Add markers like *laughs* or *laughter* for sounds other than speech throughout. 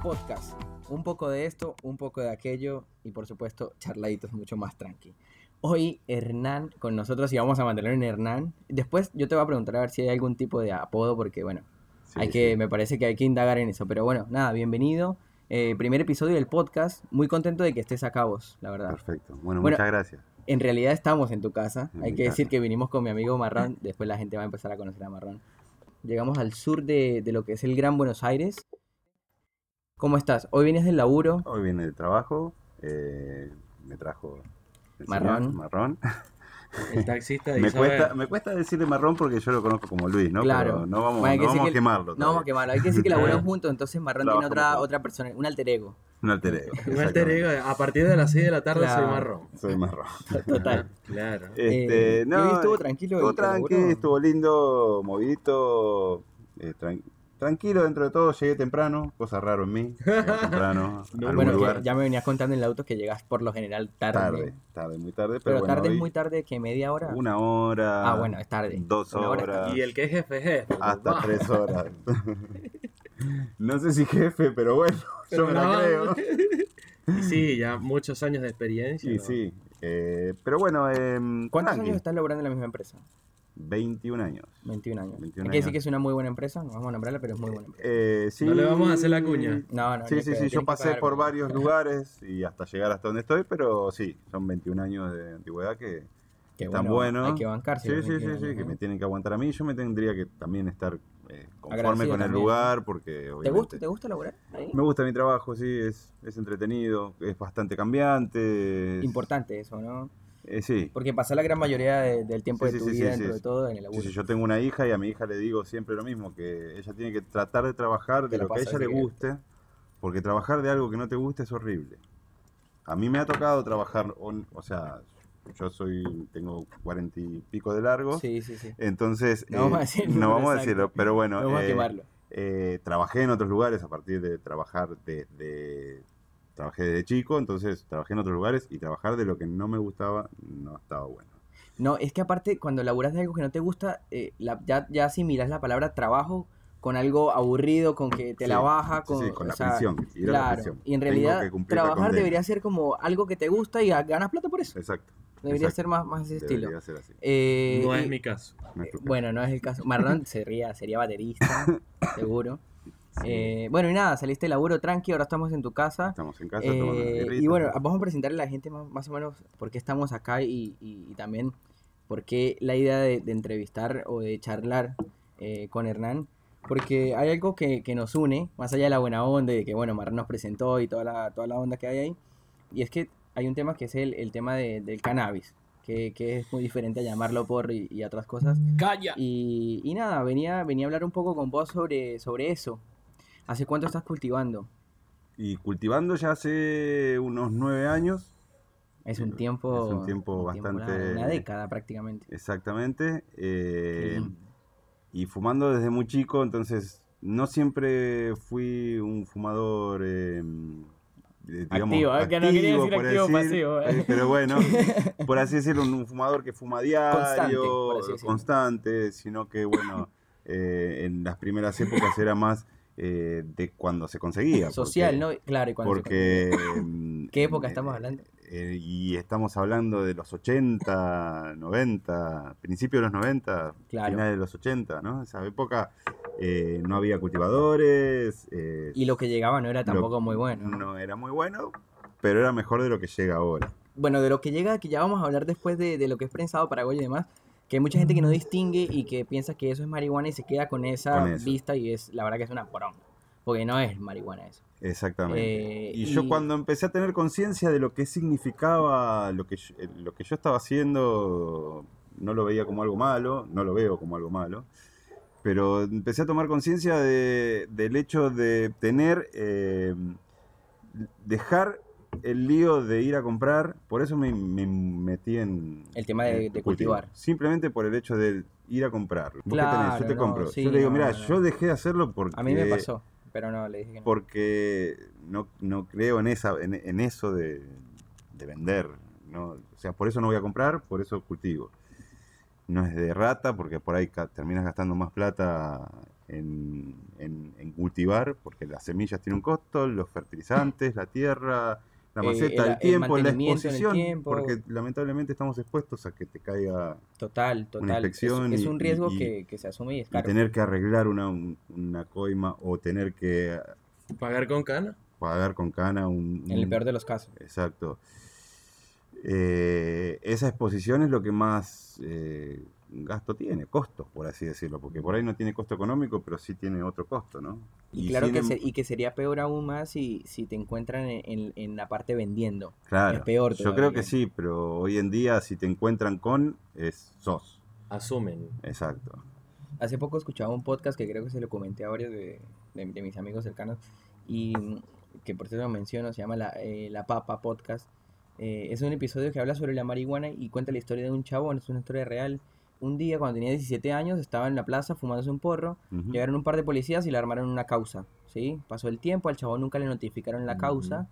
Podcast. Un poco de esto, un poco de aquello y por supuesto charladitos mucho más tranqui. Hoy Hernán con nosotros y vamos a mantener en Hernán. Después yo te voy a preguntar a ver si hay algún tipo de apodo porque bueno, Sí, hay que, sí. me parece que hay que indagar en eso. Pero bueno, nada, bienvenido. Eh, primer episodio del podcast. Muy contento de que estés acá vos, la verdad. Perfecto. Bueno, Bueno, muchas gracias. En realidad estamos en tu casa. En Hay que decir que vinimos con mi amigo Marrón. Después la gente va a empezar a conocer a Marrón. Llegamos al sur de, de lo que es el Gran Buenos Aires. ¿Cómo estás? Hoy vienes del laburo. Hoy viene de trabajo. eh, me trajo el Marrón. señor, marrón. El taxista de *laughs* Me Isabel. cuesta, me cuesta decirle marrón porque yo lo conozco como Luis, ¿no? Claro. Pero no vamos, Bueno, no a que- quemarlo. No vamos a quemarlo. Hay que decir que *laughs* laburan juntos. Entonces Marrón tiene otra, otra persona, un alter ego. Un alter ego. Un alter ego, a partir de las 6 de la tarde Claro. soy marrón. Soy marrón. *laughs* Total. Claro. Este, Eh, ¿y no, hoy estuvo tranquilo Estuvo el tranqui, laburo? estuvo lindo, movidito, eh, tran- tranquilo dentro de todo. Llegué temprano, cosa raro en mí. Temprano, No, *laughs* a Bueno, lugar. ya me venías contando en el auto que llegas por lo general tarde. tarde, tarde, muy tarde. Pero, Pero bueno, tarde es muy tarde que media hora. Una hora. Ah, bueno, es tarde. Dos hora horas. Y el que es jefe es jefe. Hasta tres horas. *laughs* no sé si jefe, pero bueno, Pero yo me la no. creo. Y sí, ya muchos años de experiencia. Sí, ¿no? sí. Eh, pero bueno, eh, ¿Cuántos tranqui. años estás laburando en la misma empresa? 21 años. 21 años. 21 Hay que decir años. que es una muy buena empresa. No vamos a nombrarla, pero es muy buena empresa. Eh, sí. No le vamos a hacer la cuña. No, no. Sí, sí, sí, yo pasé pagar por varios lugares y hasta llegar hasta donde estoy, pero sí, son 21 años de antigüedad que Que están bueno, buenos. Hay que bancarse. Sí, sí, sí, 21 sí, que me tienen que aguantar a mí. Yo me tendría que también estar eh, conforme Agradecido con el también. lugar porque ¿Te obviamente... gusta, ¿Te gusta laburar ahí? Me gusta mi trabajo, sí, es, es entretenido, es bastante cambiante. es- Importante eso, ¿no? Eh, sí. Porque pasa la gran mayoría de- del tiempo Sí, de tu sí, vida dentro de todo en el laburo. sí, yo tengo una hija y a mi hija le digo siempre lo mismo, que ella tiene que tratar de trabajar de lo que a ella le guste, porque trabajar de algo que no te gusta es horrible. A mí me ha tocado trabajar, on- o sea, yo soy, tengo cuarenta y pico de largo, Sí, sí, sí. entonces No vamos a eh, decir *laughs* no vamos a decirlo, pero bueno, No vamos a eh, quemarlo. eh, trabajé en otros lugares a partir de trabajar de, de- trabajé de chico, entonces trabajé en otros lugares y trabajar de lo que no me gustaba no estaba bueno. No, es que aparte, cuando laburas de algo que no te gusta, eh, la- ya, ya asimilas la palabra trabajo con algo aburrido, con que te la baja, con, sí, con o la sea, prisión, ir a la Claro, prisión. y en realidad trabajar debería ser como algo que te gusta y ga- ganas plata por eso. Exacto. Debería exacto. ser más, más ese estilo. Debería ser así. Eh, No es mi caso. Tu caso. Bueno, no es el caso. Marlon sería, sería baterista, *laughs* seguro. Eh, bueno, y nada, saliste de laburo tranqui, ahora estamos en tu casa. Estamos en casa Eh, y bueno, vamos a presentarle a la gente más, más o menos por qué estamos acá y, y- y también por qué la idea de, de entrevistar o de charlar eh, con Hernán. Porque hay algo que, que nos une, más allá de la buena onda y de que, bueno, Marrón nos presentó y toda la, toda la onda que hay ahí. Y es que hay un tema que es el, el tema de- del cannabis, que, que es muy diferente a llamarlo por y, y a otras cosas. ¡Calla! Y, y nada, venía, venía a hablar un poco con vos sobre, sobre eso. ¿Hace cuánto estás cultivando? Y cultivando ya hace unos nueve años, Es un tiempo. Es un tiempo bastante- largo, una década prácticamente. exactamente. Eh, y fumando desde muy chico, entonces no siempre fui un fumador, eh, eh, digamos, Activo, ¿eh? Que no quería decir activo, decir, pasivo, eh. eh, pero bueno, *laughs* por así decirlo, un, un fumador que fuma diario, Constante, constante, sino que bueno, *coughs* eh, en las primeras épocas era más eh, de cuando se conseguía. *laughs* Social, porque- ¿no? Claro, y cuando se Porque... mm, ¿Qué época eh, estamos hablando? eh, y estamos hablando de los 80, 90, principios de los 90, Claro. finales de los 80, ¿no? Esa época eh, no había cultivadores. eh, Y lo que llegaba no era lo- tampoco muy bueno. ¿no? No era muy bueno, pero era mejor de lo que llega ahora. Bueno, de lo que llega, que ya vamos a hablar después de, de lo que es prensado Paraguay y demás, que hay mucha gente que no distingue y que piensa que eso es marihuana y se queda con esa Con vista y es la verdad que es una poronga. Porque no es marihuana eso. Exactamente. Eh, y, yo cuando empecé a tener conciencia de lo que significaba lo que, yo, lo que yo estaba haciendo, no lo veía como algo malo, no lo veo como algo malo, pero empecé a tomar conciencia de- del hecho de tener, eh, dejar el lío de ir a comprar, por eso me, me metí en... El tema de- en de cultivo. cultivar. Simplemente por el hecho de ir a comprar. ¿Vos qué Claro, tenés? Yo te no, compro. sí, yo le digo, no, mira, no. yo dejé de hacerlo porque... A mí me pasó, pero no, le dije que porque no, no creo en esa en, en eso de, de vender ¿no? o sea por eso no voy a comprar por eso cultivo no es de rata porque por ahí terminas gastando más plata en, en- en cultivar, porque las semillas tienen un costo, los fertilizantes, la tierra, la Eh, maceta, el- el, el tiempo, la exposición, tiempo. porque lamentablemente estamos expuestos a que te caiga Total, total. Es- inspección es, y- un riesgo y- que, que se asume y es y caro. tener que arreglar una, un- una coima o tener que ¿Pagar con cana? pagar con cana un... En el un- peor de los casos. Exacto. Eh, esa exposición es lo que más eh, gasto tiene, costos, por así decirlo, porque por ahí no tiene costo económico, pero sí tiene otro costo, ¿no? Y, claro sin que, em- se- y que sería peor aún más si, si te encuentran en, en- en la parte vendiendo. Claro, es peor yo creo que sí, pero hoy en día si te encuentran con, es sos. Asumen. Exacto. Hace poco escuchaba un podcast que creo que se lo comenté a varios de, de- de mis amigos cercanos y mm, que por cierto lo menciono, se llama La, eh, La Papa Podcast. Eh, es un episodio que habla sobre la marihuana y cuenta la historia de un chabón, es una historia real. Un día cuando tenía 17 años estaba en la plaza fumándose un porro, llegaron un par de policías y le armaron una causa, ¿sí? Pasó el tiempo, al chabón nunca le notificaron la causa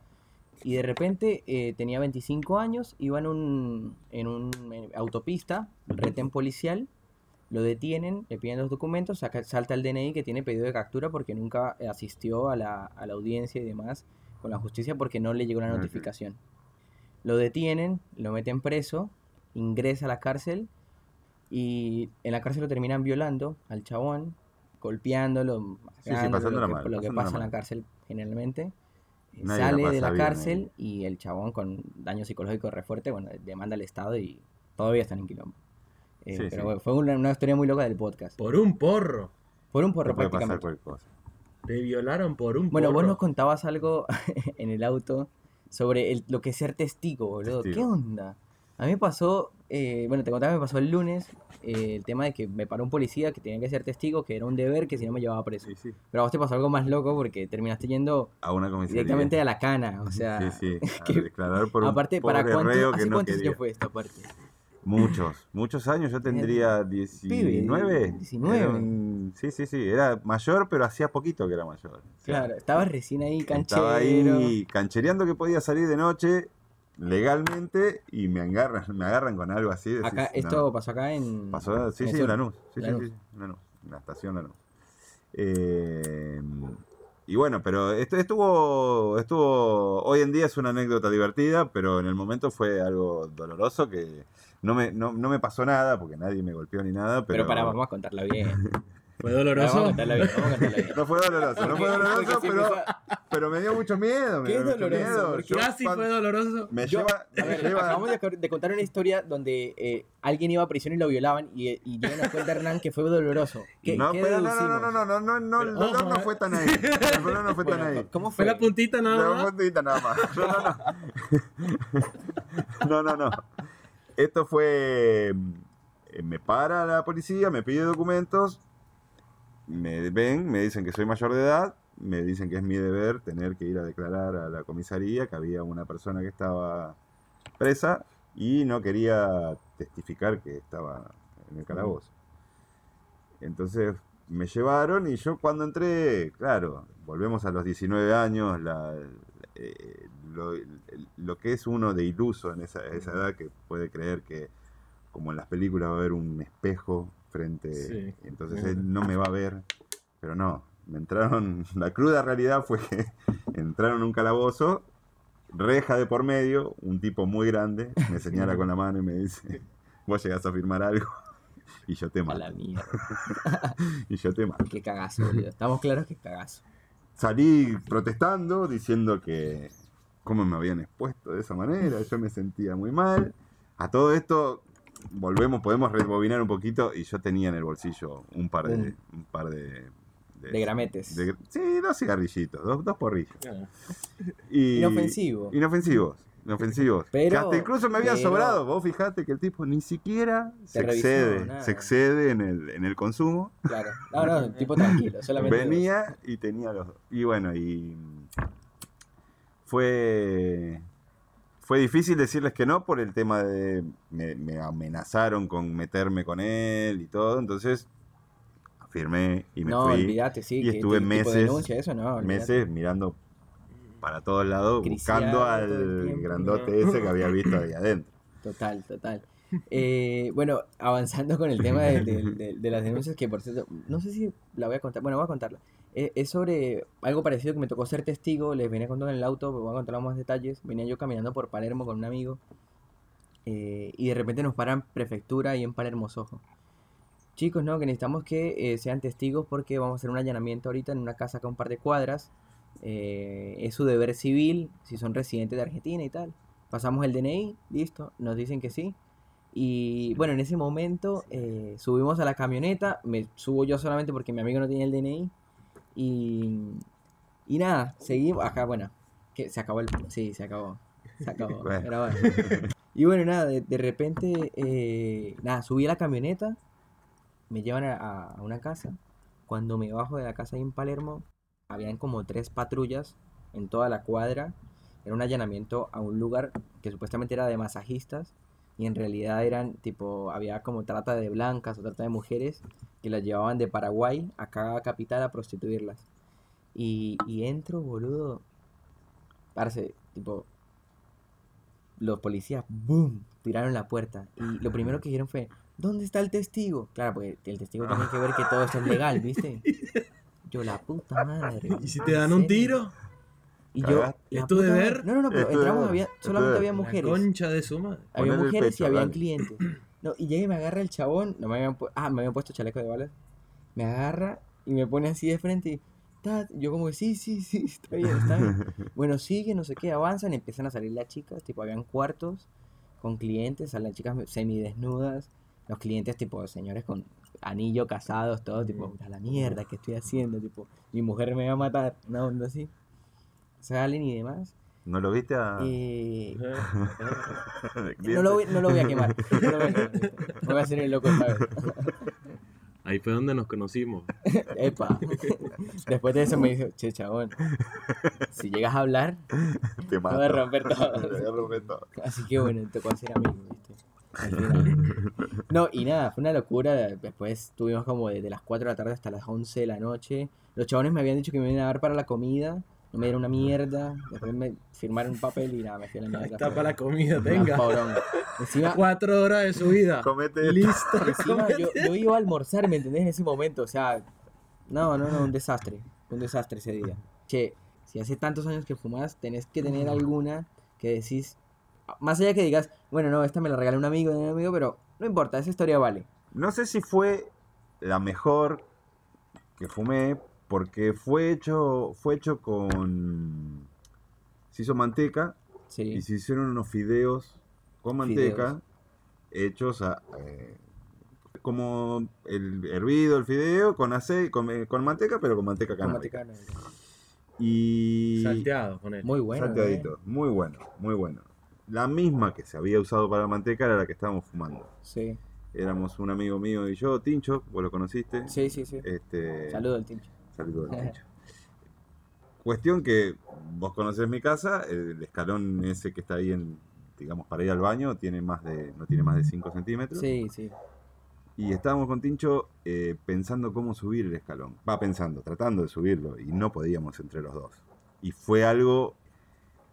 y de repente eh, tenía 25 años, iba en un, en un autopista, retén policial, lo detienen, le piden los documentos, saca- salta el DNI que tiene pedido de captura porque nunca asistió a la, a la audiencia y demás con la justicia porque no le llegó la notificación. Lo detienen, lo meten preso, ingresa a la cárcel y en la cárcel lo terminan violando al chabón, golpeándolo, sí, pasándola lo que, mal, lo que pasa en la cárcel generalmente. Eh, la Sale de la bien cárcel y el chabón con daño psicológico re fuerte, bueno, demanda al Estado y todavía están en quilombo. Eh, Sí, pero sí. bueno, fue una, una historia muy loca del podcast. Por un porro. Por un porro puede pasar prácticamente. cualquier cosa. Te violaron por un Bueno, vos porro. nos contabas algo *laughs* en el auto sobre el- lo que es ser testigo, boludo. ¿Qué onda? A mí me pasó, eh, bueno, te contaba que me pasó el lunes, eh, el tema de que me paró un policía que tenía que ser testigo, que era un deber, que si no me llevaba preso. Sí, sí. Pero a vos te pasó algo más loco porque terminaste yendo A una comisaría. directamente a la cana, o sea... sí, sí. *laughs* A que- declarar por un aparte, ¿para cuánto, reo que ¿hace no cuántos años fue esto aparte? Muchos, muchos años. Yo tendría 19. 19. Era un- Sí, sí, sí. Era mayor, pero hacía poquito que era mayor. Claro, estabas recién ahí, canchero. Estaba ahí canchereando que podía salir de noche legalmente y me agarran, me agarran con algo así. decís, Acá, no. esto pasó acá en... Pasó, sí, en sí, en. Lanús. Sí, sí, Lanús. sí, Lanús, en la estación Lanús. Eh, y bueno, pero esto estuvo, estuvo, hoy en día es una anécdota divertida, pero en el momento fue algo doloroso que no me, no, no me pasó nada, porque nadie me golpeó ni nada, pero, Pero para, vamos a contarla bien. *laughs* ¿Fue Vamos a doloroso? contarla bien, vamos a contarla bien. No fue doloroso, no fue doloroso, pero, pero me dio mucho miedo. me ¿Qué dio es doloroso? miedo. Porque Yo Casi fue doloroso. Me Yo- lleva, A me ver, lleva- acabamos de, de contar una historia donde eh, alguien iba a prisión y lo violaban y, y yo nos cuenta Hernán que fue doloroso. ¿Qué, no, qué pero no, no, no, no, no, no, no, el dolor no eh. fue tan ahí. El dolor no fue *laughs* tan ahí. ¿Cómo Fue fue? la puntita nada No, más. puntita nada más. *laughs* No, no, no. No, no, no. Esto fue. eh, Me para la policía, me pide documentos, me ven, me dicen que soy mayor de edad, me dicen que es mi deber tener que ir a declarar a la comisaría que había una persona que estaba presa y no quería testificar que estaba en el calabozo. Entonces me llevaron y yo cuando entré, claro, volvemos a los 19 años, la, eh, lo, lo que es uno de iluso en esa, esa edad que puede creer que como en las películas va a haber un espejo frente, Sí. entonces él no me va a ver, pero no, me entraron, *laughs* la cruda realidad fue que *laughs* entraron un calabozo, reja de por medio, un tipo muy grande, me *laughs* señala con la mano y me dice, vos llegás a firmar algo y yo te A mato, la mierda. y yo te mato. Qué cagazo, boludo. Estamos claros que cagazo. salí protestando, diciendo que cómo me habían expuesto de esa manera, yo me sentía muy mal. A todo esto, volvemos, podemos rebobinar un poquito y yo tenía en el bolsillo un par de... Un- Un par de, De grametes. de- sí, dos cigarrillitos, dos, dos porrillos. Ah, Y, Inofensivo. Inofensivos. Inofensivos. Pero- que hasta incluso me habían pero- sobrado. Vos fijate que el tipo ni siquiera se revisó, excede. nada. Se excede en el, en el consumo. Claro. No, no, tipo tranquilo. *laughs* Solamente dos. Venía y tenía los dos. Y bueno, y fue fue difícil decirles que no por el tema de me, me amenazaron con meterme con él y todo, entonces firmé y me No, fui olvídate, sí. y que estuve meses- denuncia, eso no, olvídate. meses mirando para todos lados Criciado buscando al tiempo. grandote ese que había visto ahí adentro. Total, total. Eh, bueno, avanzando con el tema de, de- de- de las denuncias, que por cierto, no sé si la voy a contar, bueno, voy a contarla. Eh, es sobre algo parecido que me tocó ser testigo, les venía contando en el auto, pero voy a contar más detalles. Venía yo caminando por Palermo con un amigo eh, y de repente nos paran prefectura ahí en Palermo Sojo. Chicos, no, que necesitamos que eh, sean testigos porque vamos a hacer un allanamiento ahorita en una casa acá a un par de cuadras. Eh, es su deber civil, si son residentes de Argentina y tal. Pasamos el DNI, listo, nos dicen que sí. Y bueno, en ese momento subimos a la camioneta, me subo yo solamente porque mi amigo no tenía el DNI. Y, y nada, seguimos. Acá, bueno, que se acabó el. Sí, se acabó. Se acabó. *laughs* Bueno. Era bueno. Y bueno, nada, de, de repente, eh, nada, subí a la camioneta, me llevan a, a- a una casa. Cuando me bajo de la casa ahí en Palermo, habían como tres patrullas en toda la cuadra. Era un allanamiento a un lugar que supuestamente era de masajistas y en realidad eran tipo, había como trata de blancas o trata de mujeres que las llevaban de Paraguay acá a Capital a prostituirlas. Y, y entro, boludo. Parce, tipo, los policías, boom, tiraron la puerta. Y lo primero que dijeron fue, ¿dónde está el testigo? Claro, porque el testigo tiene que ver que todo esto es legal, ¿viste? Yo, la puta madre. ¿Y si te ¿en dan un tiro? Y yo, la ¿Es tu deber? madre. No, no, no, pero entramos, había, solamente había La mujeres. concha de su madre. Había mujeres y pecho, habían dale. clientes. No, y llega y me agarra el chabón. No me habían ah, me habían puesto chaleco de balas. Me agarra y me pone así de frente. Y, yo como que sí, sí, sí, está bien, está bien. *laughs* Bueno, sigue, no sé qué, avanzan, empiezan a salir las chicas, tipo, habían cuartos con clientes, salen las chicas semidesnudas, los clientes, tipo, señores con anillo, casados, todo, tipo, a la mierda, ¿qué estoy haciendo? Tipo, mi mujer me va a matar, una onda así. Salen y demás. ¿No lo viste a.? *laughs* No, lo voy, no lo voy a quemar. No lo voy a quemar. *laughs* No voy a hacer el loco esta vez. Ahí fue donde nos conocimos. *laughs* Epa. Después de eso me dijo, che, chabón, si llegas a hablar, Te voy mato. a romper todo. Te voy a romper todo. Así que bueno, tocó ser amigos, ¿viste? No, y nada, fue una locura. Después estuvimos como desde las 4 de la tarde hasta las 11 de la noche. Los chabones me habían dicho que me iban a dar para la comida. No me dieron una mierda. Después me firmaron un papel y nada, me fui a la mierda. Está para la comida, poronga. Encima, *laughs* Cuatro horas de su vida. Comete. Listo. *laughs* encima yo, yo iba a almorzar, ¿me entendés? En ese momento, o sea, no, no, no, un desastre. Un desastre ese día. Che, si hace tantos años que fumas, tenés que tener alguna que decís, más allá que digas, bueno, no, esta me la regaló un amigo de un amigo, pero no importa, esa historia vale. No sé si fue la mejor que fumé, porque fue hecho, fue hecho con. Se hizo manteca Sí, y se hicieron unos fideos con manteca hechos a, eh, como el hervido, el fideo, con aceite, con, eh, con manteca, pero con manteca con canábica. Y. Salteado con él. Muy bueno. salteadito, muy bueno, muy bueno. La misma que se había usado para la manteca era la que estábamos fumando. ¿eh? Sí, Éramos un amigo mío y yo, Tincho, vos lo conociste. sí, sí. sí. Este, Saludo al tincho. Cuestión que vos conocés mi casa, el escalón ese que está ahí en, digamos, para ir al baño, tiene más de, no tiene más de 5 centímetros. Sí, sí. Y estábamos con Tincho eh, pensando cómo subir el escalón. Va pensando, tratando de subirlo, y no podíamos entre los dos. Y fue algo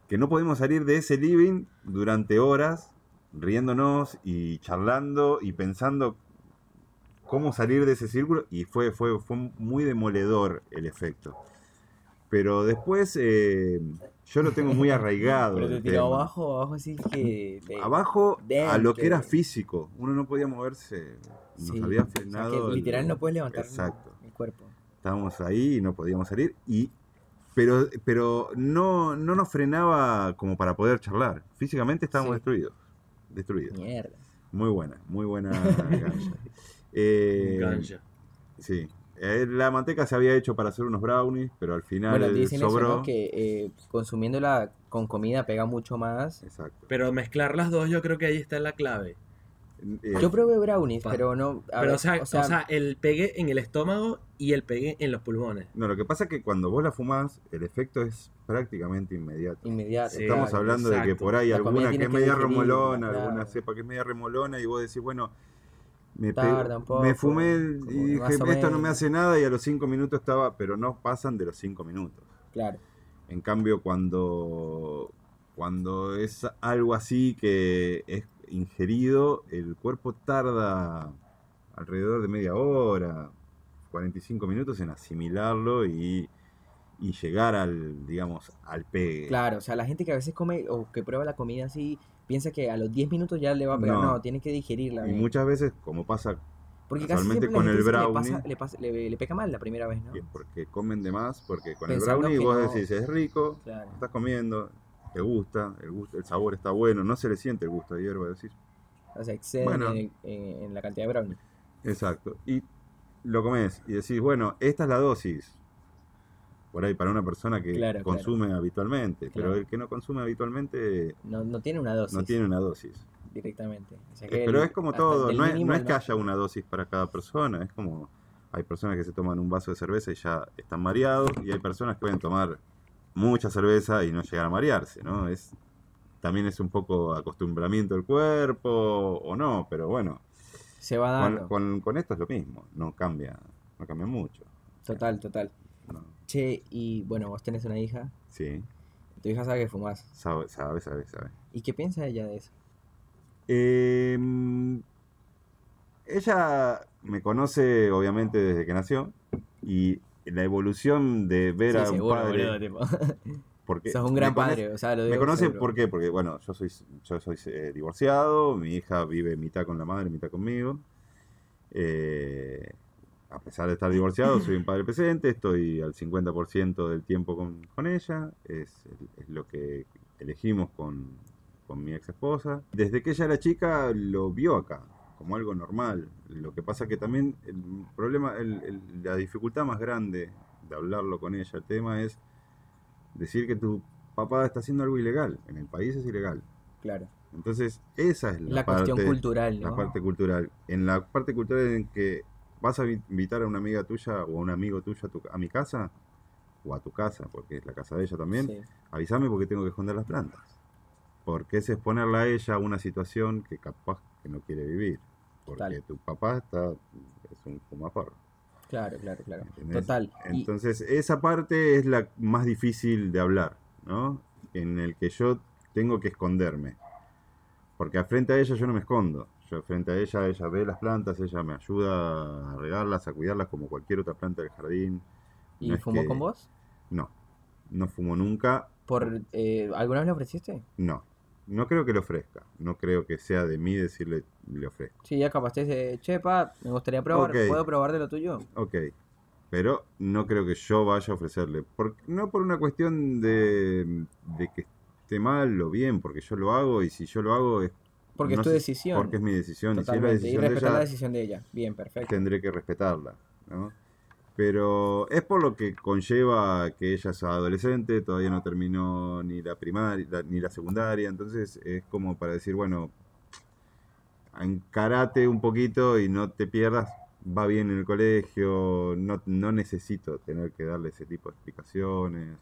que no pudimos salir de ese living durante horas, riéndonos y charlando y pensando cómo salir de ese círculo. Y fue, fue, fue muy demoledor el efecto. Pero después eh, yo lo tengo muy *laughs* arraigado. Pero te tiró abajo, abajo así que... *laughs* de- Abajo a lo que era físico. Uno no podía moverse. Nos sí, había o sea, frenado. que el- literal no puedes levantar Exacto. el cuerpo. Estábamos ahí y no podíamos salir. Y, pero pero no, no nos frenaba como para poder charlar. Físicamente estábamos Sí. destruidos. Destruidos. Mierda. Muy buena, muy buena. *laughs* Eh, Ganja. Sí. Eh, la manteca se había hecho para hacer unos brownies, pero al final Bueno, dicen eso, sobró. ¿no? Que eh, consumiéndola con comida pega mucho más. Exacto. Pero mezclar las dos, yo creo que ahí está la clave. Eh, Yo probé brownies, Pa- pero no... a Pero, ver, o, sea, o, sea, el pegue en el estómago y el pegue en los pulmones. No, lo que pasa es que cuando vos la fumás, el efecto es prácticamente inmediato. inmediato. Sí, Estamos claro. hablando de que por ahí La alguna que es media remolona, claro. alguna cepa que es media remolona, y vos decís, bueno, me, Tarda un poco, me fumé y dije, esto no me menos". hace nada, y a los cinco minutos estaba, pero no pasan de los cinco minutos. Claro. En cambio, cuando, cuando es algo así que es, ingerido, el cuerpo tarda alrededor de media hora, 45 minutos en asimilarlo y, y llegar al, digamos, al pegue. Claro, o sea, la gente que a veces come o que prueba la comida así, piensa que a los 10 minutos ya le va a pegar. No, No. tiene que digerirla. Y muchas veces, como pasa Porque casi siempre con el le, brownie, pasa- le, pasa- le- le pega mal la primera vez, ¿no? que- porque comen de más, porque con Pensando el brownie vos no- decís, es rico, Claro. estás comiendo, te gusta, el, gusto, el sabor está bueno, no se le siente el gusto de hierba, decís, O sea, exceden Bueno. en, en- en la cantidad de brownie. Exacto. Y lo comes y decís, bueno, esta es la dosis. Por ahí, para una persona que Claro, consume habitualmente. Pero el que no consume habitualmente No, no tiene una dosis no tiene una dosis. directamente. O sea Eh, que pero el- es como todo, no es, no que haya una dosis para cada persona. Es como, hay personas que se toman un vaso de cerveza y ya están mareados. Y hay personas que pueden tomar mucha cerveza y no llegar a marearse, ¿no? Es, también es un poco acostumbramiento del cuerpo o no, pero bueno. Se va Con, dando. con- con esto es lo mismo, no cambia, no cambia mucho. Total, total. No. Che, y bueno, vos tenés una hija. Sí, Tu hija sabe que fumás. sabe, sabe, sabe. sabe. ¿Y qué piensa ella de eso? Eh, ella me conoce obviamente desde que nació y la evolución de ver Sí, a un seguro, padre... boludo, tipo. *laughs* porque Sos un me gran conoce- padre, o sea, lo Me digo conoce seguro. ¿por qué? Porque, bueno, yo soy, yo soy eh, divorciado, mi hija vive mitad con la madre, mitad conmigo. Eh, a pesar de estar divorciado, *laughs* soy un padre presente, estoy al 50% del tiempo con, con ella, es, es lo que elegimos con, con mi ex esposa. Desde que ella era chica lo vio acá, como algo normal. Lo que pasa que también el problema, el- el- la dificultad más grande de hablarlo con ella, el tema es decir que tu papá está haciendo algo ilegal. En el país es ilegal. Claro. Entonces, esa es la, La parte, cuestión cultural, la ¿no? parte cultural. En la parte cultural en que vas a vi- invitar a una amiga tuya o a un amigo tuyo a, tu- a mi casa, o a tu casa, porque es la casa de ella también, Sí. avísame porque tengo que esconder las plantas. Porque es exponerla a ella a una situación que capaz que no quiere vivir. Porque Total. tu papá está es un fumaporro. Claro, claro, claro. ¿entendés? Total. Y- Entonces, esa parte es la más difícil de hablar, ¿no? En el que yo tengo que esconderme. Porque frente a ella yo no me escondo. Yo frente a ella, ella ve las plantas, ella me ayuda a regarlas, a cuidarlas como cualquier otra planta del jardín. ¿Y No fumó que- con vos? No, no fumo nunca, Por, eh, ¿Alguna vez le ofreciste? no. No creo que le ofrezca. No creo que sea de mí decirle le ofrezco. Sí, ya capaz te dice, che, pa, me gustaría probar. ¿puedo probar de lo tuyo? Ok, pero no creo que yo vaya a ofrecerle. Por- no por una cuestión de, de que esté mal o bien, porque yo lo hago y si yo lo hago es Porque no es tu decisión. Porque es mi decisión. Y si es la Totalmente. Y decisión de respetar la ella, decisión de ella. Bien, perfecto. tendré que respetarla. ¿no? Pero es por lo que conlleva que ella es adolescente, todavía no terminó ni la primaria ni la secundaria, entonces es como para decir, bueno, encarate un poquito y no te pierdas, va bien en el colegio, no, no necesito tener que darle ese tipo de explicaciones.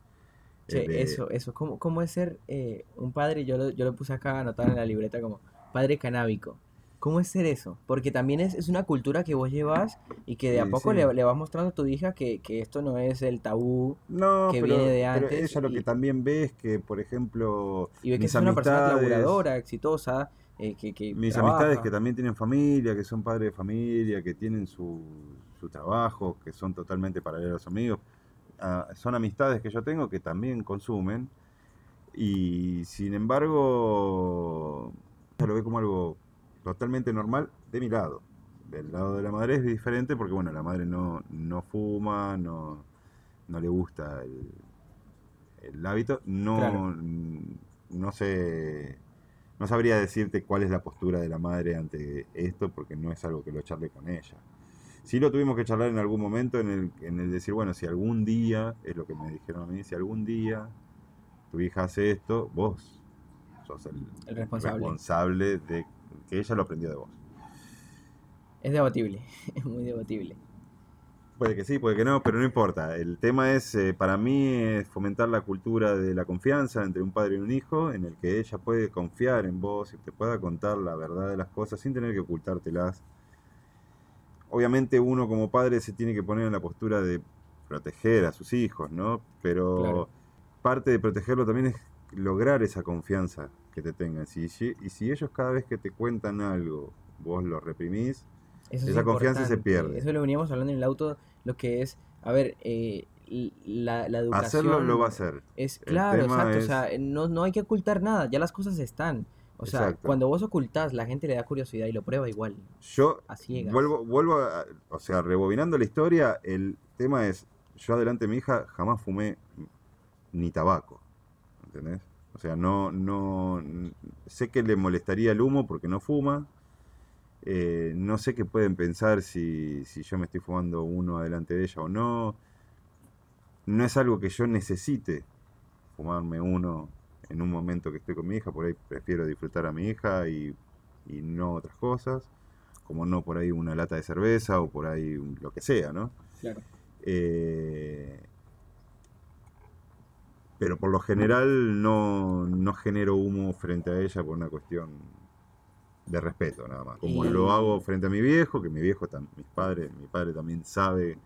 Che, eh, de- eso, eso. ¿Cómo, cómo es ser eh, un padre? Yo lo, yo lo puse acá anotado en la libreta como padre canábico. ¿Cómo es ser eso? Porque también es, es una cultura que vos llevas y que de a poco sí. le, le vas mostrando a tu hija que, que esto no es el tabú No, que pero, viene de pero antes ella lo y- que también ve es que, por ejemplo, y ve que es una persona laburadora, exitosa, eh, que, que Mis trabaja. amistades que también tienen familia, que son padres de familia, que tienen su, su trabajo, que son totalmente paralelos a los amigos, ah, son amistades que yo tengo que también consumen y sin embargo ella lo ve como algo totalmente normal de mi lado. Del lado de la madre es diferente porque bueno, la madre no, no fuma, no, no le gusta el, el hábito, no, Claro. no sé, no sabría decirte cuál es la postura de la madre ante esto porque no es algo que lo charle con ella. Sí lo tuvimos que charlar en algún momento en el, en el decir, bueno, si algún día, es lo que me dijeron a mí, si algún día tu hija hace esto, vos sos el, El responsable. responsable de que ella lo aprendió de vos. Es debatible, *laughs* es muy debatible. Puede que sí, puede que no, pero no importa. El tema es, eh, para mí, es fomentar la cultura de la confianza entre un padre y un hijo, en el que ella puede confiar en vos y te pueda contar la verdad de las cosas sin tener que ocultártelas. Obviamente uno como padre se tiene que poner en la postura de proteger a sus hijos, ¿no? Pero Claro. parte de protegerlo también es lograr esa confianza que te tengan. Si, y si ellos cada vez que te cuentan algo, vos lo reprimís, Eso es Esa confianza se pierde. Eso lo veníamos hablando en el auto, lo que es, a ver, eh, la, la educación... hacerlo lo va a hacer. Es El claro, exacto, es- o sea, no, no hay que ocultar nada, ya las cosas están. O sea, Exacto. cuando vos ocultás, la gente le da curiosidad y lo prueba igual, Yo a ciegas. vuelvo, vuelvo a, o sea, rebobinando la historia, el tema es, yo adelante de mi hija jamás fumé ni tabaco, ¿entendés? O sea, no, no, sé que le molestaría el humo porque no fuma, eh, no sé qué pueden pensar si, si yo me estoy fumando uno adelante de ella o no, no es algo que yo necesite fumarme uno en un momento que estoy con mi hija, por ahí prefiero disfrutar a mi hija y, y no otras cosas, como no por ahí una lata de cerveza o por ahí lo que sea, ¿no? Claro. Eh, pero por lo general no, no genero humo frente a ella por una cuestión de respeto nada más. Como Y- lo hago frente a mi viejo, que mi viejo, mis padres, mi padre también sabe.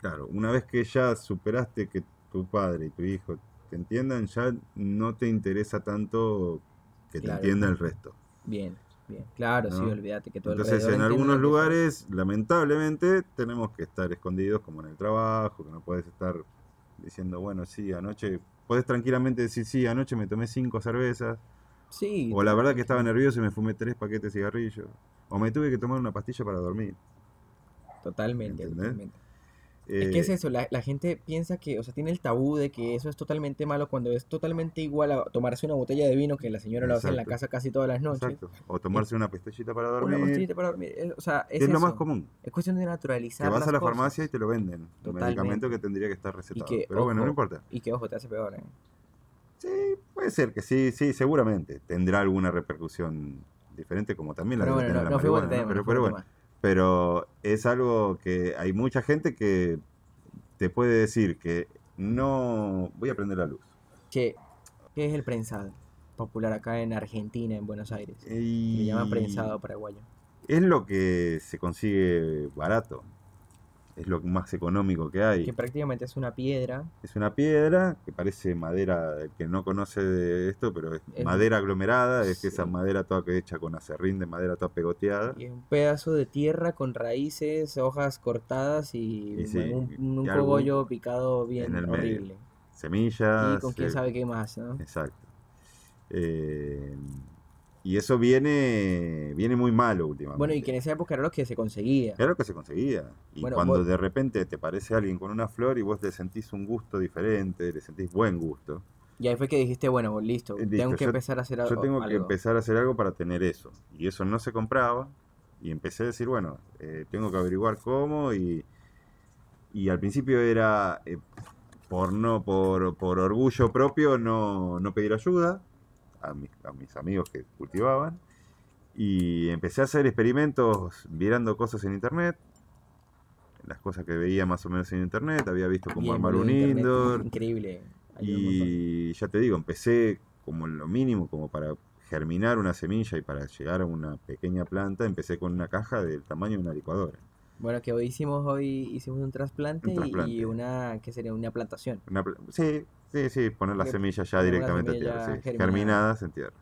Claro, una vez que ya superaste que tu padre y tu hijo te entiendan, ya no te interesa tanto que Claro. te entienda el resto. Bien, bien. Claro, sí, olvídate que todo Entonces, en algunos lugares, lamentablemente, tenemos que estar escondidos, como en el trabajo, que no puedes estar diciendo, bueno, sí, anoche, puedes tranquilamente decir, sí, anoche me tomé cinco cervezas. Sí. o la verdad que estaba nervioso y me fumé tres paquetes de cigarrillos, o me tuve que tomar una pastilla para dormir. Totalmente, totalmente. Es que Eh, es eso, la, la gente piensa que, o sea, tiene el tabú de que eso es totalmente malo cuando es totalmente igual a tomarse una botella de vino que la señora lo hace en la casa casi todas las noches. Exacto. O tomarse una pastillita para Una dormir. pastillita para dormir. es- o sea, es, Es, lo más común. Es cuestión de naturalizar vas las a la cosas. farmacia y te lo venden. Totalmente. medicamento que tendría que estar recetado. que, Pero bueno, no importa. Y que, ojo, te hace peor, ¿eh? Sí, puede ser que sí, sí, seguramente. Tendrá alguna repercusión diferente, como también la Pero debe bueno, no, la no marihuana, tema. ¿no? Pero, bueno, tema. Pero es algo que hay mucha gente que te puede decir que no voy a prender la luz. Che, ¿qué es el prensado? Popular acá en Argentina, en Buenos Aires. Y Le llaman prensado paraguayo. Es lo que se consigue barato. Es lo más económico que hay. Que prácticamente es una piedra. Es una piedra que parece madera, el que no conoce de esto, pero es Es- madera aglomerada, es que sí. esa madera toda que hecha con acerrín de madera toda pegoteada. Y es un pedazo de tierra con raíces, hojas cortadas y, Y sí, un, un y cogollo picado bien en el medio. horrible. Semillas. Y con quién eh, sabe qué más, ¿no? Exacto. Eh, y eso viene, viene muy malo últimamente. Bueno, y que en esa época era lo que se conseguía. Era lo que se conseguía. Y Bueno, cuando vos- de repente te parece alguien con una flor y vos le sentís un gusto diferente, le sentís buen gusto. Y ahí fue que dijiste, bueno, listo, Eh, listo, tengo que yo- empezar a hacer algo. Yo tengo que empezar a hacer algo para tener eso. Y eso no se compraba. Y empecé a decir, bueno, eh, tengo que averiguar cómo. Y, y al principio era eh, por no por, por orgullo propio no, no pedir ayuda a mis, a mis amigos que cultivaban. Y empecé a hacer experimentos mirando cosas en internet. Las cosas que veía más o menos en internet. Había visto cómo armar un internet, indoor. *laughs* Increíble. Y ya te digo, empecé como lo mínimo, como para germinar una semilla y para llegar a una pequeña planta, empecé con una caja del tamaño de una licuadora. Bueno, que hoy hicimos hoy hicimos un trasplante, Un y- trasplante. y una, ¿qué sería? Una plantación. Una sí, sí, sí, poner las Que semillas ya directamente a semilla tierra, sí, germinada. germinadas en tierra.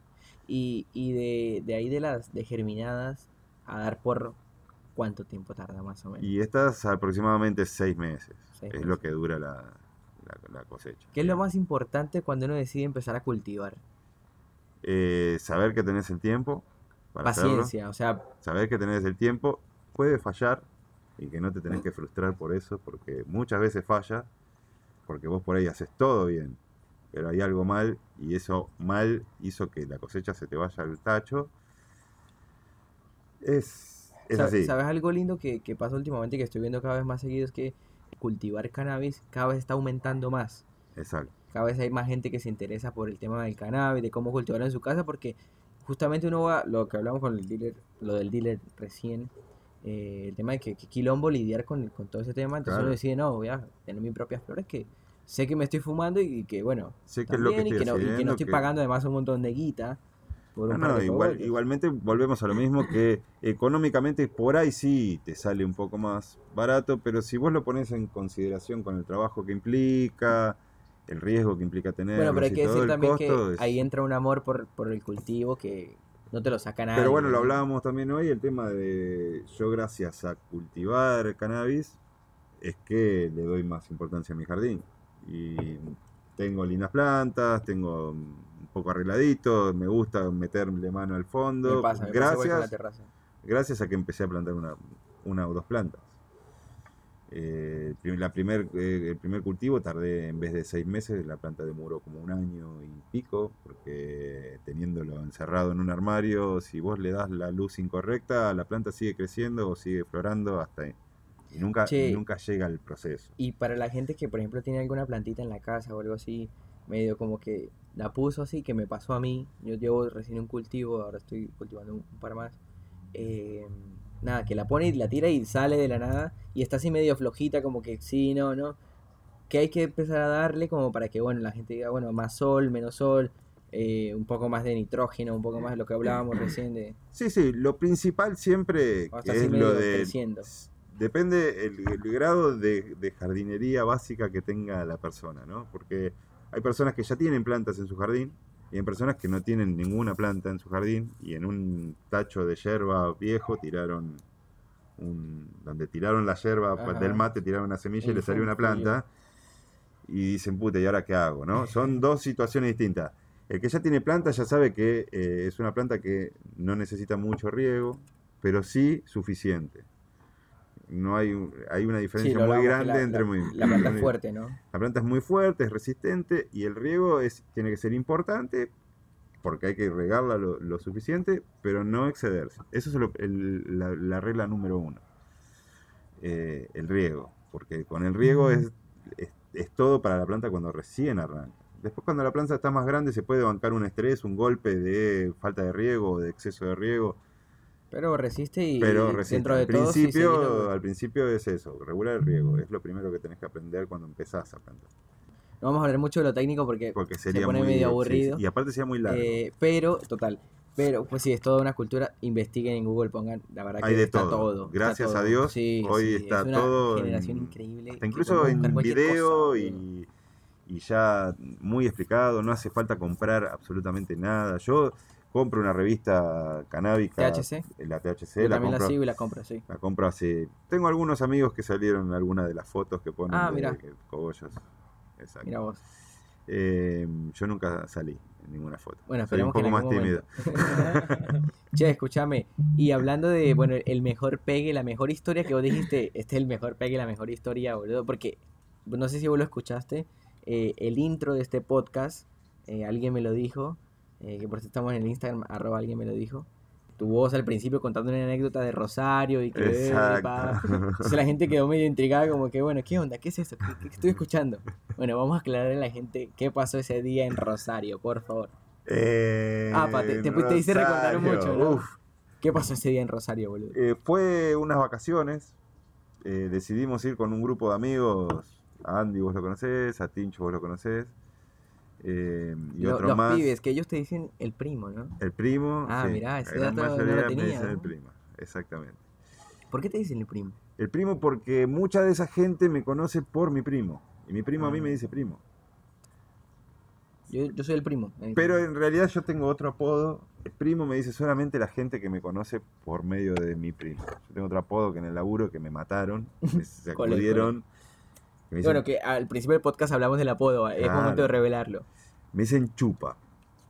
Y, y de, de ahí de las de germinadas a dar por cuánto tiempo tarda más o menos. Y estas aproximadamente seis meses, Seis es meses. lo que dura la, la- la cosecha. ¿Qué es lo más importante cuando uno decide empezar a cultivar? Eh, saber que tenés el tiempo para hacerlo. Paciencia, o sea, saber que tenés el tiempo, puede fallar y que no te tenés que frustrar por eso, porque muchas veces falla, porque vos por ahí haces todo bien, pero hay algo mal y eso mal hizo que la cosecha se te vaya al tacho. Es, es Sa- así. ¿Sabes algo lindo que, que pasa últimamente que estoy viendo cada vez más seguido? Es que cultivar cannabis cada vez está aumentando más. Exacto. Cada vez hay más gente que se interesa por el tema del cannabis, de cómo cultivarlo en su casa, porque justamente uno va, lo que hablamos con el dealer, lo del dealer recién, eh, el tema de que, que quilombo lidiar con, con todo ese tema, entonces Claro. uno decide, no, voy a tener mis propias flores que sé que me estoy fumando y que, bueno, Sé que es lo que también, y, que no, y que no estoy que- pagando además un montón de guita por un No, par no, de igual, igualmente volvemos a lo mismo que económicamente por ahí sí te sale un poco más barato, pero si vos lo pones en consideración con el trabajo que implica el riesgo que implica tener Bueno, pero hay que decir también costo que es- ahí entra un amor por, por el cultivo que no te lo saca nadie. Pero bueno, lo hablábamos también hoy, el tema de yo gracias a cultivar cannabis es que le doy más importancia a mi jardín. Y tengo lindas plantas, tengo un poco arregladito, me gusta meterle mano al fondo. Me pasa, me pasa igual con la gracias, terraza. gracias a que empecé a plantar una, una o dos plantas. Eh, la primer, eh, el primer cultivo tardé en vez de seis meses, la planta demoró como un año y pico, porque teniéndolo encerrado en un armario, si vos le das la luz incorrecta, la planta sigue creciendo o sigue florando hasta ahí. Y nunca, y nunca llega el proceso. Y para la gente que, por ejemplo, tiene alguna plantita en la casa o algo así, medio como que la puso así, que me pasó a mí. Yo llevo recién un cultivo, ahora estoy cultivando un, un par más. eh, nada, que la pone y la tira y sale de la nada. Y está así medio flojita, como que sí, no, no. Que hay que empezar a darle como para que, bueno, la gente diga, bueno, más sol, menos sol, eh, un poco más de nitrógeno, un poco más de lo que hablábamos recién de... Sí, sí, lo principal siempre o es lo de creciendo. Depende el, el grado de, de jardinería básica que tenga la persona, ¿no? Porque hay personas que ya tienen plantas en su jardín y hay personas que no tienen ninguna planta en su jardín y en un tacho de yerba viejo tiraron un, donde tiraron la yerba Ajá. del mate, tiraron una semilla y le salió una planta y dicen, puta, ¿y ahora qué hago? ¿no? *laughs* Son dos situaciones distintas. El que ya tiene planta ya sabe que eh, es una planta que no necesita mucho riego, pero sí suficiente. No hay, hay una diferencia muy grande la, entre la- muy- la planta es fuerte, ¿no? La planta es muy fuerte, es resistente y el riego es, tiene que ser importante porque hay que regarla lo, lo suficiente, pero no excederse. Eso es lo- el- la, la regla número uno. Eh, el riego, porque con el riego es, es, es todo para la planta cuando recién arranca. Después cuando la planta está más grande se puede bancar un estrés, un golpe de falta de riego o de exceso de riego, Pero resiste y pero resiste. dentro de todo sí principio, seguirlo- al principio es eso, regular el riego, es lo primero que tenés que aprender cuando empezás a plantar. No vamos a hablar mucho de lo técnico porque, Porque se sería pone muy, medio sí, aburrido. sí, y aparte sería muy largo. Eh, pero, total. Pero, pues sí, es toda una cultura. Investiguen en Google, pongan. La verdad Hay que de está todo. todo. está Gracias todo. a Dios, Sí, hoy sí, está es una todo generación en- increíble. Hasta incluso en video cosa, y, y ya muy explicado, no hace falta comprar absolutamente nada. Yo compro una revista canábica, THC. la THC, Yo la también la sigo y la compro, sí. la compro hace... Tengo algunos amigos que salieron en alguna de las fotos que ponen Ah, de mirá. cogollos. Exacto. Mira vos. Eh, yo nunca salí en ninguna foto. Bueno, Soy un que poco más tímido. *laughs* che, escúchame. Y hablando de, bueno, el mejor pegue, la mejor historia que vos dijiste, este es el mejor pegue, la mejor historia, boludo. Porque no sé si vos lo escuchaste. eh, el intro de este podcast, eh, alguien me lo dijo. Eh, que por si estamos en el Instagram, arroba alguien me lo dijo. Tu voz al principio contando una anécdota de Rosario y que. eh. Entonces la gente quedó medio intrigada, como que, bueno, ¿qué onda? ¿Qué es eso? ¿Qué, qué estoy escuchando? Bueno, vamos a aclararle a la gente qué pasó ese día en Rosario, por favor. Eh, Ah, pa, te- te- te hice recordar mucho, ¿no? uf. ¿Qué pasó ese día en Rosario, boludo? Eh, fue unas vacaciones. eh, decidimos ir con un grupo de amigos. A Andy vos lo conocés, a Tincho vos lo conocés. Eh, y Lo- otro los más. pibes, que ellos te dicen el primo, ¿no? El primo. Ah, sí, mirá, ese dato no lo mayoría me tenía, dicen el ¿no? primo. Exactamente. ¿Por qué te dicen el primo? El primo porque mucha de esa gente me conoce por mi primo. Y mi primo a mí Ah. me dice primo. Yo, yo soy el primo. eh. Pero en realidad yo tengo otro apodo. El primo me dice solamente la gente que me conoce por medio de mi primo. Yo tengo otro apodo que en el laburo que me mataron, *laughs* me ¿Cuál es, sacudieron. que Me dicen, Bueno, que al principio del podcast hablamos del apodo, es momento de revelarlo. Me dicen chupa.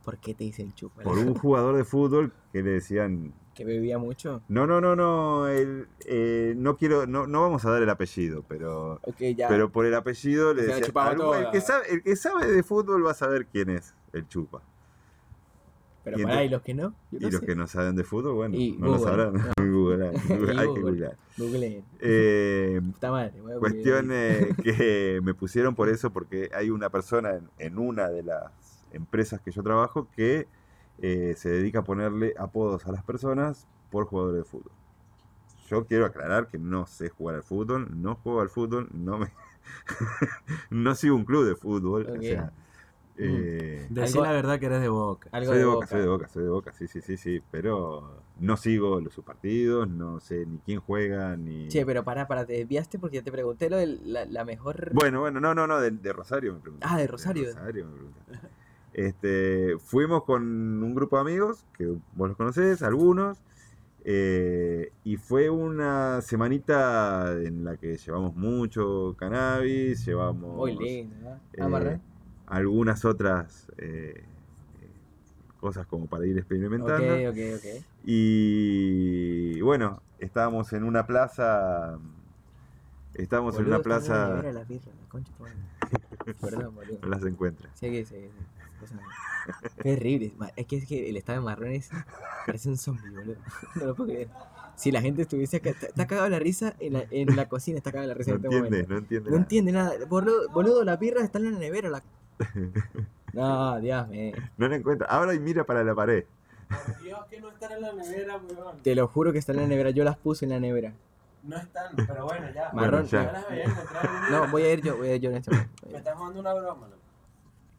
¿Por qué te dicen chupa? Por un jugador de fútbol que le decían. ¿Que bebía mucho? No, no, no, no. el- eh, no quiero. No, no vamos a dar el apellido, pero. Ok, ya. Pero por el apellido le decían. el, que sabe, el que sabe de fútbol va a saber quién es el chupa. Pero entonces- ¿y los que no? Yo Y los que no saben de fútbol, bueno, Y no lo Google, sabrán. *laughs* Googlear, Y Hay que Google. googlear. Google, Eh, *laughs* puta madre. voy a Cuestión googlear. eh, *laughs* que me pusieron por eso, porque hay una persona en, en una de las empresas que yo trabajo que eh, se dedica a ponerle apodos a las personas por jugadores de fútbol. Yo quiero aclarar que no sé jugar al fútbol, no juego al fútbol, no me no sigo un club de fútbol, o sea, Eh, Decí la verdad que eres de boca. Algo soy de de boca, Boca. soy de boca, soy de boca, sí, sí, sí, sí, pero no sigo los partidos, no sé ni quién juega, ni... Che, pero para, para, te desviaste porque te pregunté lo de la, la mejor. Bueno, bueno, no, no, no, de, de Rosario me preguntaste. Ah, de Rosario. me preguntaste. Este, fuimos con un grupo de amigos, que vos los conocés, algunos, eh, y fue una semanita en la que llevamos mucho cannabis, llevamos Muy lindo, ¿no? eh. Algunas otras eh, cosas como para ir experimentando. ok, ok. Y bueno, estábamos en una plaza. Estábamos en Boludo, una en la plaza. nevera la birra, la concha. *laughs* Perdón, boludo. No las encuentra. No nada. Qué terrible. ma- Es que, es que el estado de marrones parece un zombie, boludo. *laughs* No lo puedo creer. Si la gente estuviese acá, está, está cagado la risa en la, en la cocina, está cagado la risa No en este entiende, momento. no entiende. No nada. entiende nada. Boludo, boludo, la birra está en la nevera. La... No, Dios mío. No la encuentra. Ahora y mira para la pared. Por Dios, que no están en la nevera, weón. Te lo juro que está en la nevera. Yo las puse en la nevera. No están, pero bueno, ya. Marrón, ya. Las veía encontrar No, voy a ir yo, voy a ir yo en este momento. Me estás jugando una broma, loco.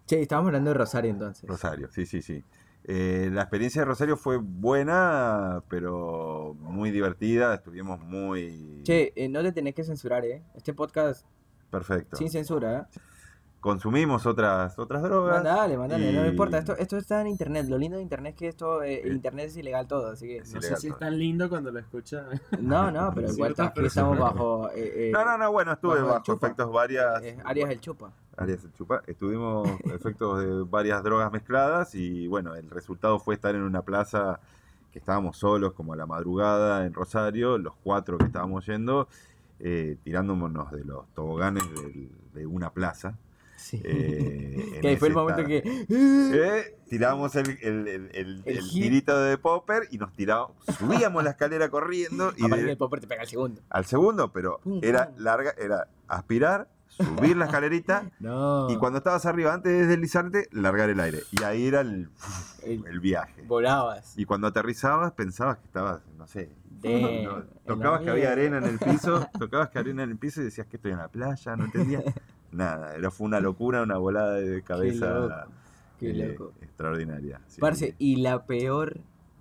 Che, estábamos hablando de Rosario entonces. Rosario, sí, sí, sí. Eh, la experiencia de Rosario fue buena, pero muy divertida. Estuvimos muy. Che, eh, no te tenés que censurar, ¿eh? Este podcast Perfecto. sin censura, ¿eh? Consumimos otras, otras drogas. Mandale, mandale, no me y- importa. Esto, esto está en internet. Lo lindo de internet es que esto, eh, Eh, internet es ilegal todo, así que. es No sé si es tan lindo cuando lo escuchas. No, no, pero *laughs* Sí, igual aquí estamos bajo. eh, eh, No, no, no, bueno, estuve bajo efectos varias. eh, Arias el chupa. Arias el chupa. Estuvimos *laughs* efectos de varias drogas mezcladas y bueno, el resultado fue estar en una plaza que estábamos solos como a la madrugada en Rosario, los cuatro que estábamos yendo, eh, tirándonos de los toboganes del- de una plaza. Sí. eh, *laughs* que ahí fue el momento que. Eh, tiramos el, el, el, el- El el hit. tirito de popper y nos tirábamos, subíamos la escalera corriendo *laughs* y de- el popper te pega al segundo. al segundo, pero era larga, era aspirar, subir la escalerita *laughs* No. y cuando estabas arriba, antes de deslizarte, largar el aire. Y ahí era el, viaje. Volabas. Y cuando aterrizabas, pensabas que estabas, no sé, De- no, en tocabas que había arena en el piso, tocabas que arena en el piso y decías que estoy en la playa, no entendías nada. Era, fue una *laughs* locura, una volada de cabeza loco, Qué eh, loco. extraordinaria. sí. Parce, y la peor,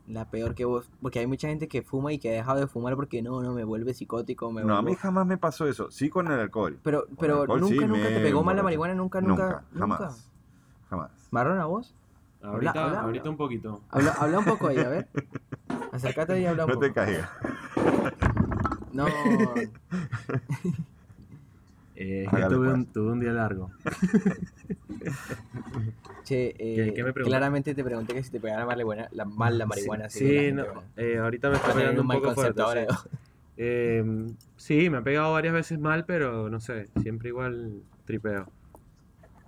la peor que vos, porque hay mucha gente que fuma y que ha dejado de fumar porque no, no, me vuelve psicótico, me No, a mí jamás me pasó eso. Sí con el alcohol. Pero, Con pero alcohol nunca, sí nunca me te pegó mal la marihuana, nunca, nunca, jamás. nunca. Jamás. ¿Marrón a vos? Ahorita, Habla- habla- ahorita un poquito. Habla, habla un poco ahí, a ver. *laughs* Acércate y habla un No poco. te caigas. No, *laughs* Eh, es que Hágale, tuve, pues. un, tuve un día largo. *laughs* che, eh, qué me preguntas? claramente te pregunté que si te pegara mal la mal la marihuana. que Sí, gente, no, eh, ahorita me está pegando un un mal poco fuerte. concepto ahora. sí. *laughs* Eh, sí, me ha pegado varias veces mal, pero no sé, siempre igual tripeo.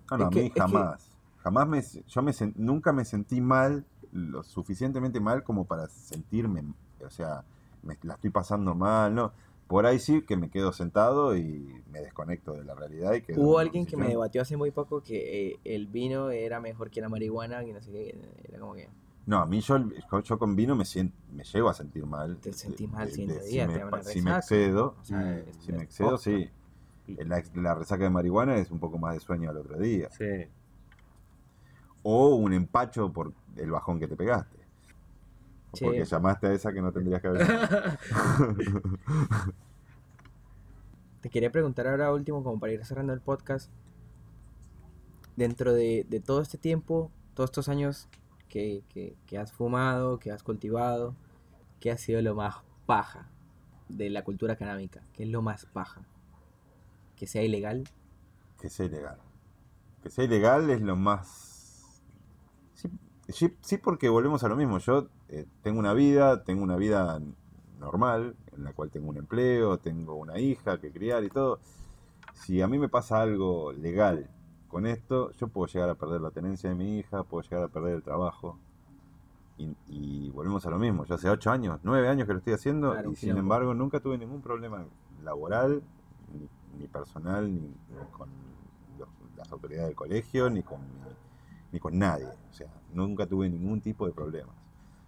No, no, Es a que- mí es que- jamás. Jamás me, yo me nunca me sentí mal, lo suficientemente mal como para sentirme, o sea, me la estoy pasando mal, ¿no? Por ahí sí que me quedo sentado y me desconecto de la realidad y Hubo alguien que me debatió hace muy poco que eh, el vino era mejor que la marihuana, y no sé qué, era como que... No, a mí yo, yo, yo con vino me sien- me llego a sentir mal. Te sentís mal de- siguiente de- día, si, te me, pa- si me resaca. excedo, O sea, Mm, es- si me excedo, sí. La, la resaca de marihuana es un poco más de sueño al otro día. Sí. O un empacho por el bajón que te pegaste. Porque llamaste a esa que no tendrías que haber. *laughs* Te quería preguntar ahora último, como para ir cerrando el podcast. Dentro de, de todo este tiempo, todos estos años que, que- que has fumado, que has cultivado, ¿qué ha sido lo más paja de la cultura canábica? ¿Qué es lo más paja? ¿Que sea ilegal? que sea ilegal. Que sea ilegal es lo más... Sí, sí, porque volvemos a lo mismo. Yo eh, tengo una vida, tengo una vida normal, en la cual tengo un empleo, tengo una hija que criar y todo. Si a mí me pasa algo legal con esto, yo puedo llegar a perder la tenencia de mi hija, puedo llegar a perder el trabajo. Y, y volvemos a lo mismo. Yo hace ocho años, nueve años que lo estoy haciendo Claro, y sin embargo nunca tuve ningún problema laboral, ni, ni personal, ni, ni con los- las autoridades del colegio, ni con, mi- ni con nadie. O sea, nunca tuve ningún tipo de problemas.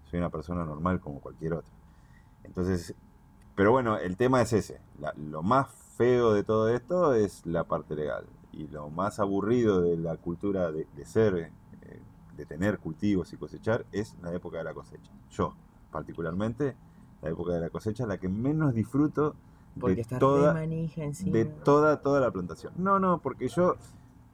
Soy una persona normal como cualquier otra. Entonces, pero bueno, el tema es ese. La- lo más feo de todo esto es la parte legal. y lo más aburrido de la cultura de, de ser, eh, de tener cultivos y cosechar, es la época de la cosecha. Yo, particularmente, la época de la cosecha es la que menos disfruto Porque de toda, manija encima. de toda, toda la plantación. No, no, porque yo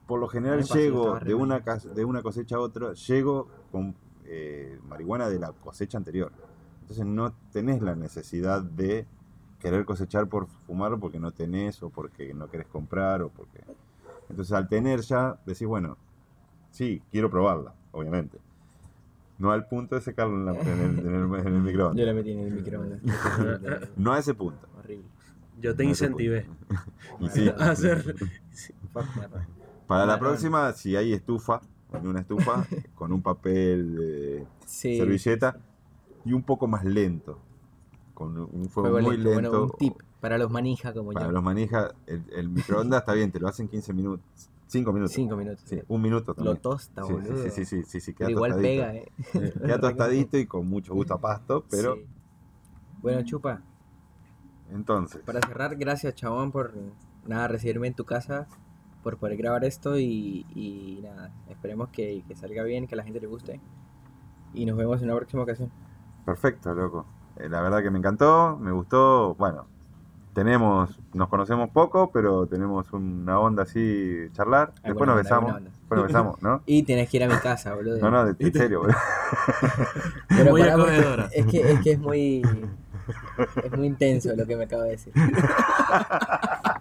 por lo general llego de una, de una cosecha a otra, llego con eh, marihuana de la cosecha anterior. Entonces no tenés la necesidad de querer cosechar por fumar porque no tenés o porque no querés comprar o porque... Entonces al tener ya, decís, bueno, sí, quiero probarla, obviamente. No al punto de secarlo en, la- en el, en el- en el microondas. *laughs* Yo la metí en el microondas. *laughs* No a ese punto. Horrible. Yo te No incentivé *laughs* Y sí, a hacer. Para la próxima, si hay estufa, en una estufa, *laughs* con un papel de Sí. servilleta y un poco más lento. Con un fuego, Fuego muy lento. lento. Bueno, un tip para los manija como Para yo. los manijas, el, el microondas está bien, te lo hacen 15 minutos. 5 minutos. Cinco minutos. Sí, un minuto Lo también. tosta, Sí, boludo. sí, sí, sí, sí, sí, queda Pero igual tostadito. pega, eh. Queda *laughs* tostadito y con mucho gusto a pasto, pero Sí. Bueno, Chupa, entonces, para cerrar, gracias, chabón, por nada, recibirme en tu casa, por poder grabar esto y, y nada, esperemos que, que salga bien, que a la gente le guste. Y nos vemos en una próxima ocasión. perfecto, loco. Eh, la verdad que me encantó, me gustó. Bueno, tenemos, nos conocemos poco, pero tenemos una onda así, charlar. Después nos onda, besamos. Después nos besamos, ¿no? *laughs* Y tenés que ir a mi casa, boludo. No, no, de- en serio, boludo. *laughs* Pero Muy acogedora. Es que, es que es muy. Es muy intenso lo que me acabo de decir. *laughs*